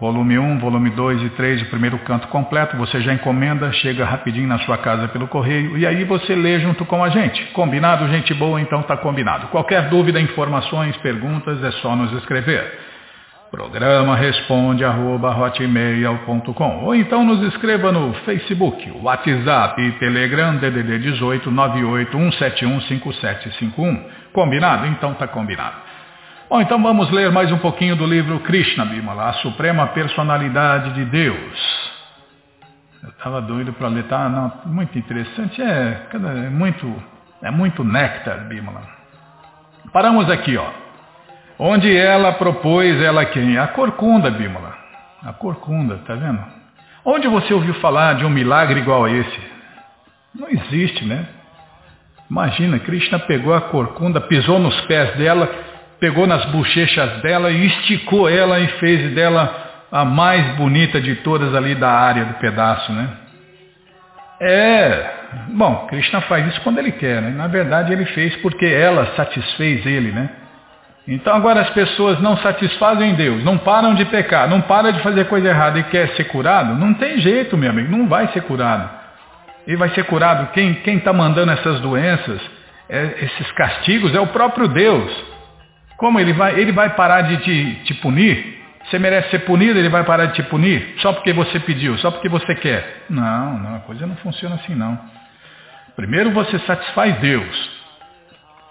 volume 1, volume 2 e 3, o primeiro canto completo, você já encomenda, chega rapidinho na sua casa pelo correio e aí você lê junto com a gente. Combinado, gente boa? Então está combinado. Qualquer dúvida, informações, perguntas, é só nos escrever. Programa responde arroba hotmail.com ou então nos escreva no Facebook, WhatsApp e Telegram DDD 18 981715751. Combinado? Então tá combinado. Bom, então vamos ler mais um pouquinho do livro Krishna Bimala, a Suprema Personalidade de Deus. Eu estava doido para ler, tá? Não, muito interessante, é, é muito, é muito néctar, Bimala. Paramos aqui, ó onde ela propôs, ela quem? A corcunda, Bímola. A corcunda, tá vendo? Onde você ouviu falar de um milagre igual a esse? Não existe, né? Imagina, Krishna pegou a corcunda, pisou nos pés dela, pegou nas bochechas dela e esticou ela e fez dela a mais bonita de todas ali da área do pedaço, né? É, bom, Krishna faz isso quando ele quer, né? Na verdade ele fez porque ela satisfez ele, né? Então agora as pessoas não satisfazem Deus, não param de pecar, não param de fazer coisa errada e quer ser curado, não tem jeito, meu amigo, não vai ser curado. E vai ser curado quem está mandando essas doenças, é, esses castigos, é o próprio Deus. Como ele vai, ele vai parar de te, te punir? Você merece ser punido, ele vai parar de te punir? Só porque você pediu, só porque você quer? Não, não, a coisa não funciona assim não. Primeiro você satisfaz Deus.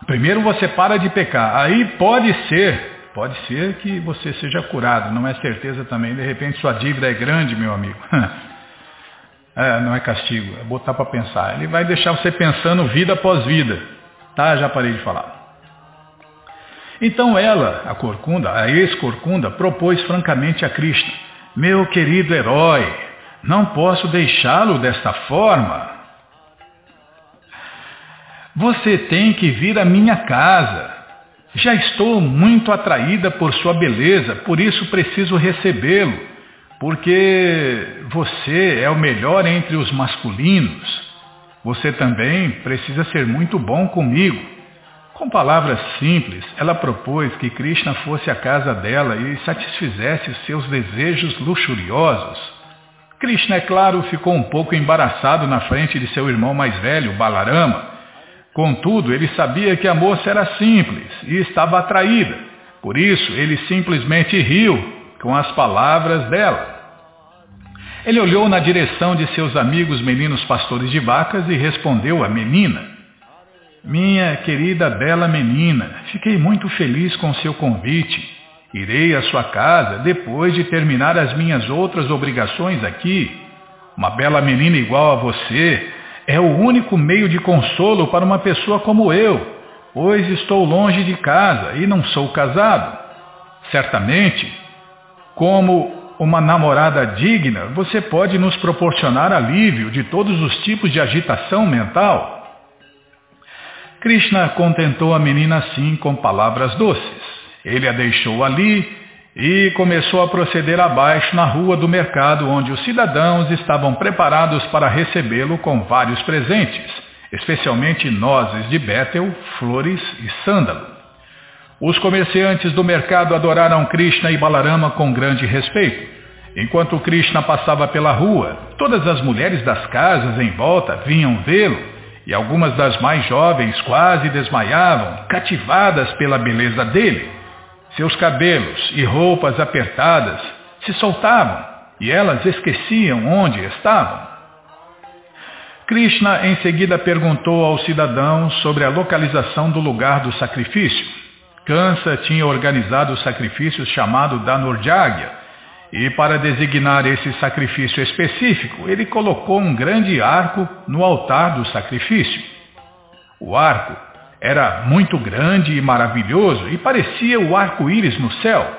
Primeiro você para de pecar. Aí pode ser, pode ser que você seja curado. Não é certeza também. De repente sua dívida é grande, meu amigo. É, não é castigo, é botar para pensar. Ele vai deixar você pensando vida após vida. Tá, já parei de falar. Então ela, a corcunda, a ex-corcunda, propôs francamente a Cristo, meu querido herói, não posso deixá-lo desta forma. Você tem que vir à minha casa. Já estou muito atraída por sua beleza, por isso preciso recebê-lo, porque você é o melhor entre os masculinos. Você também precisa ser muito bom comigo. Com palavras simples, ela propôs que Krishna fosse à casa dela e satisfizesse seus desejos luxuriosos. Krishna, é claro, ficou um pouco embaraçado na frente de seu irmão mais velho, Balarama, Contudo, ele sabia que a moça era simples e estava atraída. Por isso, ele simplesmente riu com as palavras dela. Ele olhou na direção de seus amigos meninos pastores de vacas e respondeu à menina. Minha querida bela menina, fiquei muito feliz com seu convite. Irei à sua casa depois de terminar as minhas outras obrigações aqui. Uma bela menina igual a você é o único meio de consolo para uma pessoa como eu, pois estou longe de casa e não sou casado. Certamente, como uma namorada digna, você pode nos proporcionar alívio de todos os tipos de agitação mental. Krishna contentou a menina assim com palavras doces. Ele a deixou ali e começou a proceder abaixo na rua do mercado, onde os cidadãos estavam preparados para recebê-lo com vários presentes, especialmente nozes de Bétel, flores e sândalo. Os comerciantes do mercado adoraram Krishna e Balarama com grande respeito. Enquanto Krishna passava pela rua, todas as mulheres das casas em volta vinham vê-lo, e algumas das mais jovens quase desmaiavam, cativadas pela beleza dele. Seus cabelos e roupas apertadas se soltavam e elas esqueciam onde estavam. Krishna em seguida perguntou aos cidadãos sobre a localização do lugar do sacrifício. Kansa tinha organizado o sacrifício chamado Danurjagya, e para designar esse sacrifício específico, ele colocou um grande arco no altar do sacrifício. O arco era muito grande e maravilhoso e parecia o arco-íris no céu.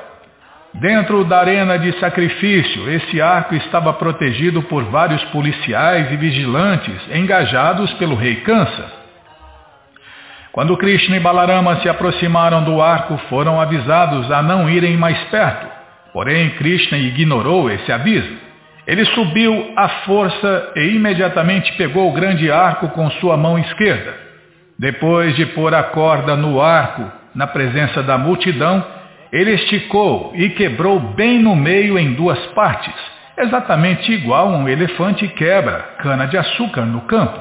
Dentro da arena de sacrifício, esse arco estava protegido por vários policiais e vigilantes engajados pelo rei Kansa. Quando Krishna e Balarama se aproximaram do arco, foram avisados a não irem mais perto. Porém, Krishna ignorou esse aviso. Ele subiu à força e imediatamente pegou o grande arco com sua mão esquerda. Depois de pôr a corda no arco, na presença da multidão, ele esticou e quebrou bem no meio em duas partes, exatamente igual um elefante quebra cana-de-açúcar no campo.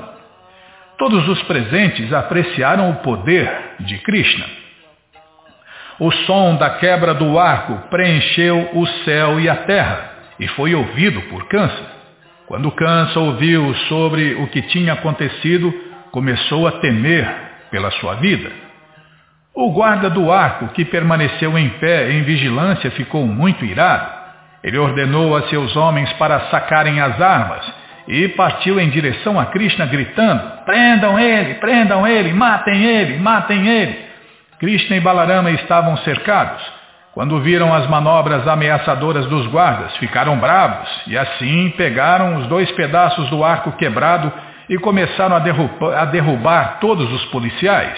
Todos os presentes apreciaram o poder de Krishna. O som da quebra do arco preencheu o céu e a terra e foi ouvido por Câncer. Quando Câncer ouviu sobre o que tinha acontecido, começou a temer pela sua vida. O guarda do arco, que permaneceu em pé em vigilância, ficou muito irado. Ele ordenou a seus homens para sacarem as armas e partiu em direção a Krishna gritando, prendam ele, prendam ele, matem ele, matem ele. Krishna e Balarama estavam cercados. Quando viram as manobras ameaçadoras dos guardas, ficaram bravos e assim pegaram os dois pedaços do arco quebrado e começaram a derrubar, a derrubar todos os policiais.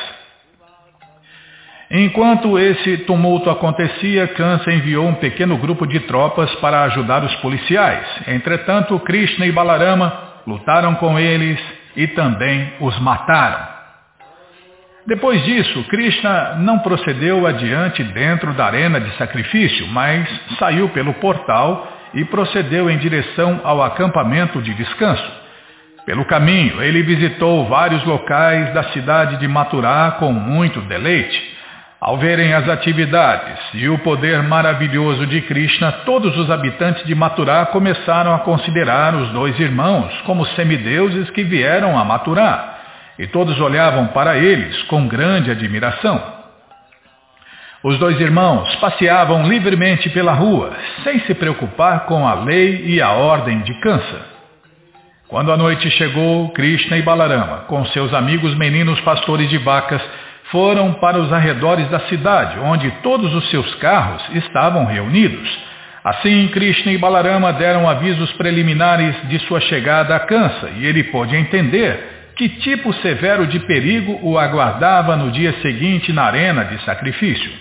Enquanto esse tumulto acontecia, Kansa enviou um pequeno grupo de tropas para ajudar os policiais. Entretanto, Krishna e Balarama lutaram com eles e também os mataram. Depois disso, Krishna não procedeu adiante dentro da arena de sacrifício, mas saiu pelo portal e procedeu em direção ao acampamento de descanso. Pelo caminho, ele visitou vários locais da cidade de Maturá com muito deleite. Ao verem as atividades e o poder maravilhoso de Krishna, todos os habitantes de Maturá começaram a considerar os dois irmãos como semideuses que vieram a Maturá, e todos olhavam para eles com grande admiração. Os dois irmãos passeavam livremente pela rua, sem se preocupar com a lei e a ordem de Kansa. Quando a noite chegou, Krishna e Balarama, com seus amigos meninos pastores de vacas, foram para os arredores da cidade, onde todos os seus carros estavam reunidos. Assim, Krishna e Balarama deram avisos preliminares de sua chegada a Kansa e ele pôde entender que tipo severo de perigo o aguardava no dia seguinte na arena de sacrifício.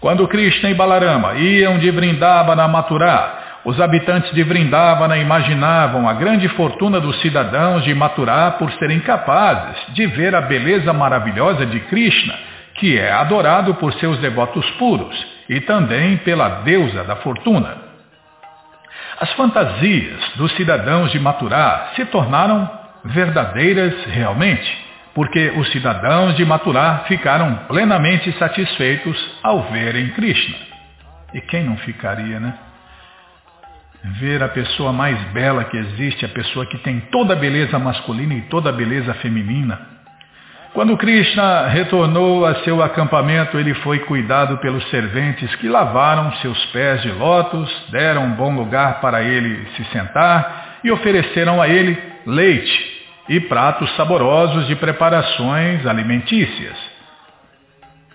Quando Krishna e Balarama iam de Vrindavana a Mathura, os habitantes de Vrindavana imaginavam a grande fortuna dos cidadãos de Maturá por serem capazes de ver a beleza maravilhosa de Krishna, que é adorado por seus devotos puros e também pela deusa da fortuna. As fantasias dos cidadãos de Maturá se tornaram verdadeiras realmente, porque os cidadãos de Maturá ficaram plenamente satisfeitos ao verem Krishna. E quem não ficaria, né? ver a pessoa mais bela que existe, a pessoa que tem toda a beleza masculina e toda a beleza feminina. Quando Krishna retornou a seu acampamento, ele foi cuidado pelos serventes que lavaram seus pés de lótus, deram um bom lugar para ele se sentar e ofereceram a ele leite e pratos saborosos de preparações alimentícias.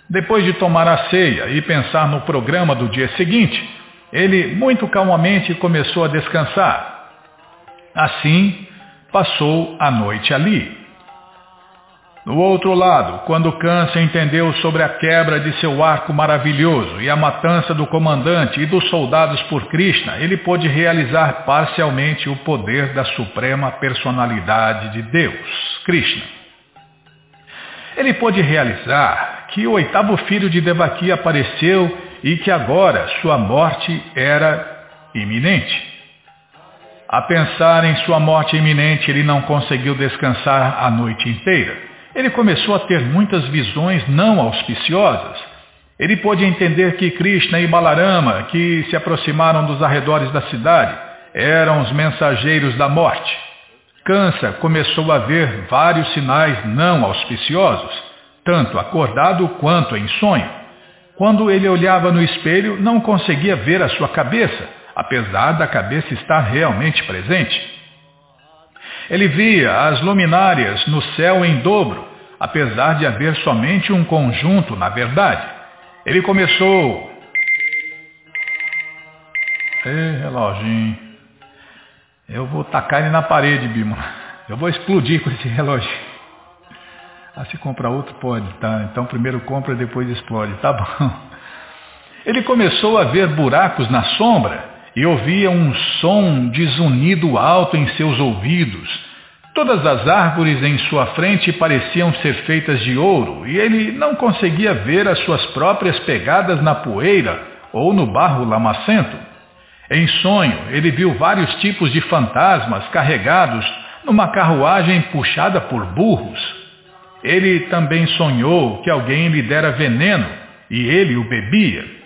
Depois de tomar a ceia e pensar no programa do dia seguinte, ele muito calmamente começou a descansar. Assim, passou a noite ali. Do outro lado, quando Câncer entendeu sobre a quebra de seu arco maravilhoso e a matança do comandante e dos soldados por Krishna, ele pôde realizar parcialmente o poder da suprema personalidade de Deus, Krishna. Ele pôde realizar que o oitavo filho de Devaki apareceu e que agora sua morte era iminente. A pensar em sua morte iminente, ele não conseguiu descansar a noite inteira. Ele começou a ter muitas visões não auspiciosas. Ele pôde entender que Krishna e Balarama, que se aproximaram dos arredores da cidade, eram os mensageiros da morte. Kansa começou a ver vários sinais não auspiciosos, tanto acordado quanto em sonho. Quando ele olhava no espelho, não conseguia ver a sua cabeça, apesar da cabeça estar realmente presente. Ele via as luminárias no céu em dobro, apesar de haver somente um conjunto na verdade. Ele começou... Ei, reloginho. Eu vou tacar ele na parede, Bima. Eu vou explodir com esse relógio. Ah, se comprar outro pode, tá? Então primeiro compra e depois explode, tá bom. Ele começou a ver buracos na sombra e ouvia um som de zunido alto em seus ouvidos. Todas as árvores em sua frente pareciam ser feitas de ouro e ele não conseguia ver as suas próprias pegadas na poeira ou no barro lamacento. Em sonho, ele viu vários tipos de fantasmas carregados numa carruagem puxada por burros. Ele também sonhou que alguém lhe dera veneno e ele o bebia.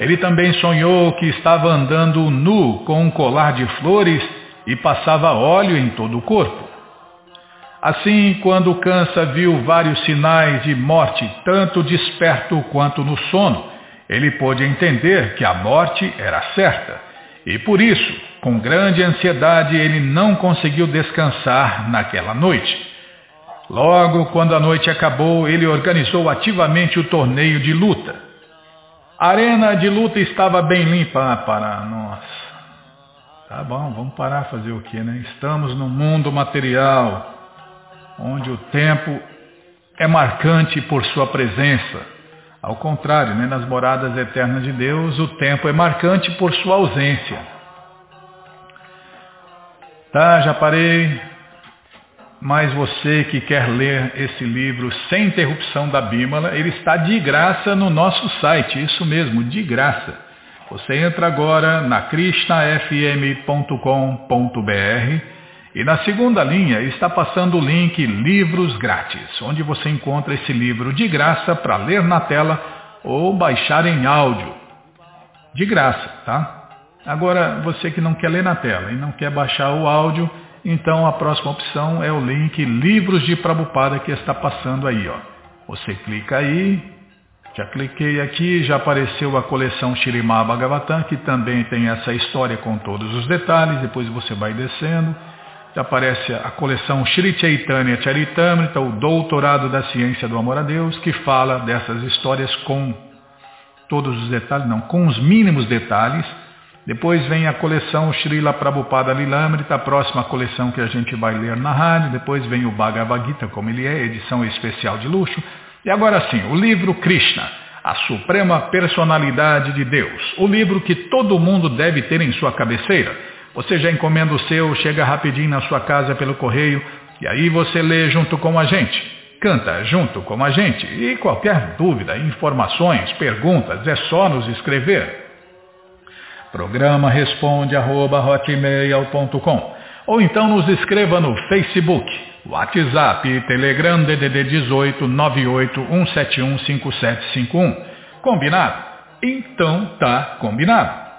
Ele também sonhou que estava andando nu com um colar de flores e passava óleo em todo o corpo. Assim, quando Cansa viu vários sinais de morte, tanto desperto quanto no sono, ele pôde entender que a morte era certa. E por isso, com grande ansiedade, ele não conseguiu descansar naquela noite. Logo, quando a noite acabou, ele organizou ativamente o torneio de luta. A arena de luta estava bem limpa para nós. Tá bom, vamos parar fazer o quê, né? Estamos no mundo material onde o tempo é marcante por sua presença. Ao contrário, né, nas moradas eternas de Deus, o tempo é marcante por sua ausência. Tá, já parei. Mas você que quer ler esse livro sem interrupção da Bímola, ele está de graça no nosso site, isso mesmo, de graça. Você entra agora na krishnafm.com.br e na segunda linha está passando o link Livros Grátis, onde você encontra esse livro de graça para ler na tela ou baixar em áudio. De graça, tá? Agora, você que não quer ler na tela e não quer baixar o áudio, então a próxima opção é o link Livros de Prabupada que está passando aí. Ó. Você clica aí, já cliquei aqui, já apareceu a coleção Shirimá Bhagavatam, que também tem essa história com todos os detalhes, depois você vai descendo aparece a coleção Shri Chaitanya Charitamrita, o Doutorado da Ciência do Amor a Deus, que fala dessas histórias com todos os detalhes, não, com os mínimos detalhes. Depois vem a coleção Srila Prabhupada Lilamrita, a próxima coleção que a gente vai ler na rádio. Depois vem o Bhagavad Gita, como ele é, edição especial de luxo. E agora sim, o livro Krishna, a Suprema Personalidade de Deus. O livro que todo mundo deve ter em sua cabeceira você já encomenda o seu, chega rapidinho na sua casa pelo correio e aí você lê junto com a gente. Canta junto com a gente. E qualquer dúvida, informações, perguntas, é só nos escrever. Programa responde arroba, ou então nos escreva no Facebook, WhatsApp, Telegram DDD 18 98 171 5751. Combinado? Então tá combinado.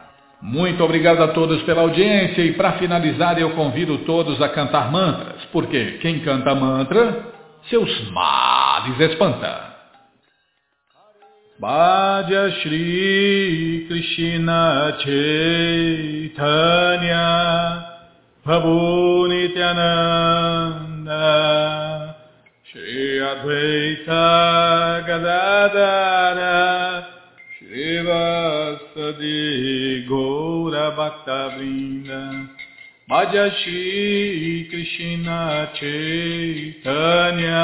Muito obrigado a todos pela audiência e para finalizar eu convido todos a cantar mantras, porque quem canta mantra, seus males espanta. Bhaja Shri Krishna Chaitanya Prabhu Nityananda Shri Advaita Gadadara Srivasadi Gaura Bhakta Vrinda Madhya Shri Krishna Chaitanya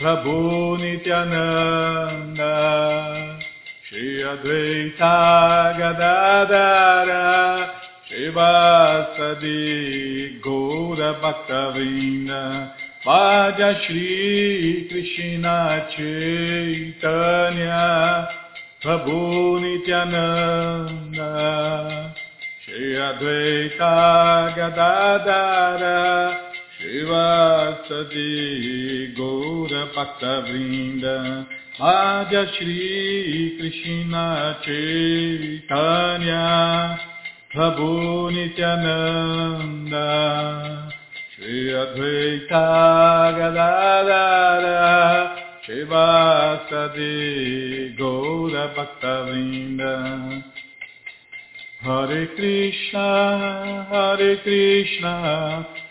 Prabhu Nityananda Shri Advaita Gadadara Srivasadi Gaura Bhakta Vrinda Madhya Shri Krishna Chaitanya Prabhu Nityananda Shri Advaita Gadadara Shivasadi Gaura Bhakta Vrinda Madhya Shri Krishna Chaitanya Prabhu Nityananda Shri Advaita Gadadara Shivasadi Gaura Bhaktavrinda Hare Krishna, Hare Krishna,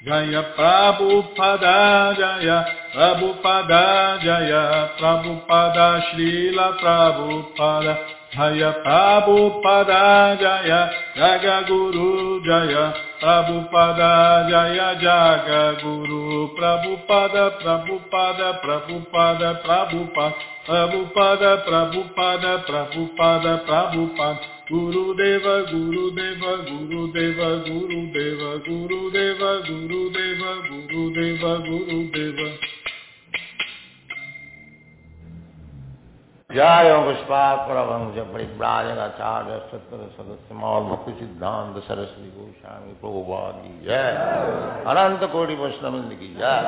Jaya Prabhupada Jaya Prabhupada Jaya Prabhupada Srila Prabhupada Jaya Prabhupada Jaya Jaga Guru Jaya. Prabhupada Jaya Jaga Guru. Prabhupada Prabhupada Prabhupada Prabhupada Prabhupada Prabhupada Prabhupada Prabhupada Guru Deva Guru Deva Guru Deva Guru Deva
जय पुष्पात परमहंस परिव्राजकाचार्य सत्तर सदस्य मौल भक्ति सिद्धांत सरस्वती गोस्वामी प्रभुपाद की जय। अनंत कोटि वैष्णविंद की जय।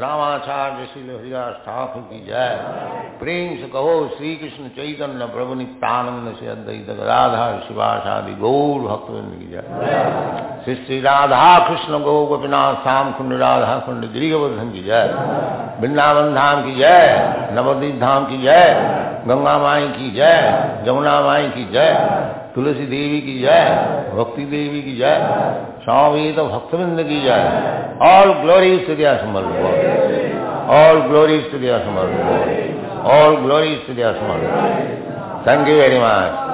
रामाचार्य श्री हरिदास ठाकुर की जय। प्रेम से कहो श्री कृष्ण चैतन्य प्रभु नित्यानंद से अद्वैत राधा शिवासादि गौर भक्तविंद की जय। श्री श्री राधा कृष्ण गो गोपीनाथ श्याम कुंड राधा कुंड गिरिवर्धन की जय। वृंदावन धाम की जय, नवदीप धाम की जय, गंगा माई की जय जमुना माई की जय, तुलसी देवी की जय, भक्ति देवी की जय स्वामी तो भक्तविंद की जय। ऑल ग्लोरी टू दिया समर ऑल ग्लोरीज टू दिया समर ऑल ग्लोरीज टू दिया समर थैंक यू वेरी मच